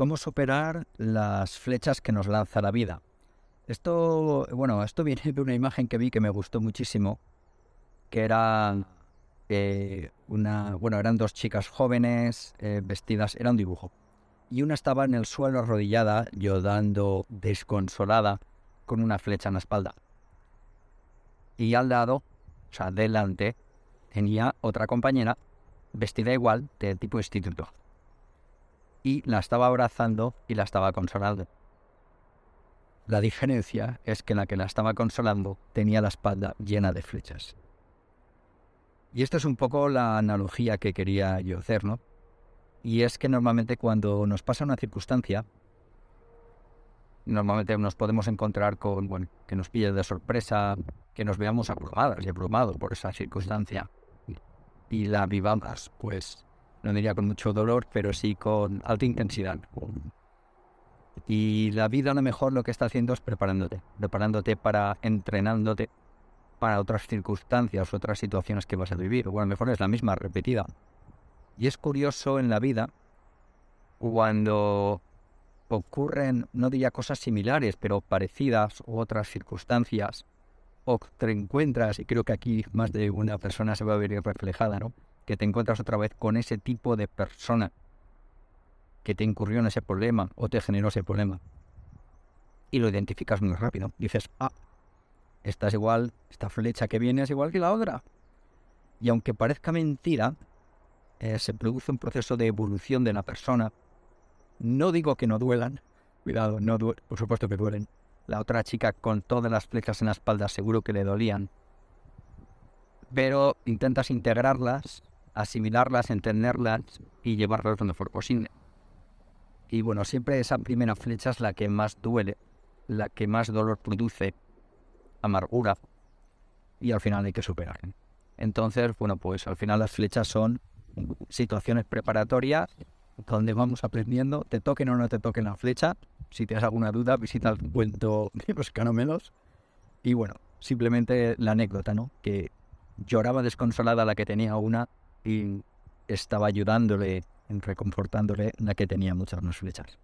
cómo superar las flechas que nos lanza la vida. Esto, bueno, esto viene de una imagen que vi que me gustó muchísimo, que era una, bueno, eran dos chicas jóvenes eh, vestidas, era un dibujo. Y una estaba en el suelo arrodillada, llorando desconsolada, con una flecha en la espalda. Y al lado, o sea, delante, tenía otra compañera vestida igual, de tipo instituto. Y la estaba abrazando y la estaba consolando. La diferencia es que la que la estaba consolando tenía la espalda llena de flechas. Y esta es un poco la analogía que quería yo hacer, ¿no? Y es que normalmente cuando nos pasa una circunstancia, normalmente nos podemos encontrar con, bueno, que nos pille de sorpresa, que nos veamos abrumadas y abrumados por esa circunstancia. Y la vivamos, pues, no diría con mucho dolor, pero sí con alta intensidad. Y la vida a lo mejor lo que está haciendo es preparándote, preparándote para entrenándote para otras circunstancias, otras situaciones que vas a vivir. O a lo mejor es la misma, repetida. Y es curioso en la vida cuando ocurren, no diría cosas similares, pero parecidas u otras circunstancias, o te encuentras, y creo que aquí más de una persona se va a ver reflejada, ¿no? Que te encuentras otra vez con ese tipo de persona que te incurrió en ese problema o te generó ese problema. Y lo identificas muy rápido. Dices, ah, esta es igual, esta flecha que viene es igual que la otra. Y aunque parezca mentira, eh, se produce un proceso de evolución de la persona no digo que no duelan, cuidado, no por supuesto que duelen. La otra chica con todas las flechas en la espalda seguro que le dolían. Pero intentas integrarlas, asimilarlas, entenderlas y llevarlas lo mejor posible. Y bueno, siempre esa primera flecha es la que más duele, la que más dolor produce, amargura, y al final hay que superar. Entonces, bueno, pues al final las flechas son situaciones preparatorias donde vamos aprendiendo, te toquen o no te toquen la flecha. Si tienes alguna duda, visita el cuento de los canomelos. Y bueno, simplemente la anécdota, ¿no? Que lloraba desconsolada la que tenía una y estaba ayudándole, reconfortándole la que tenía muchas más flechas.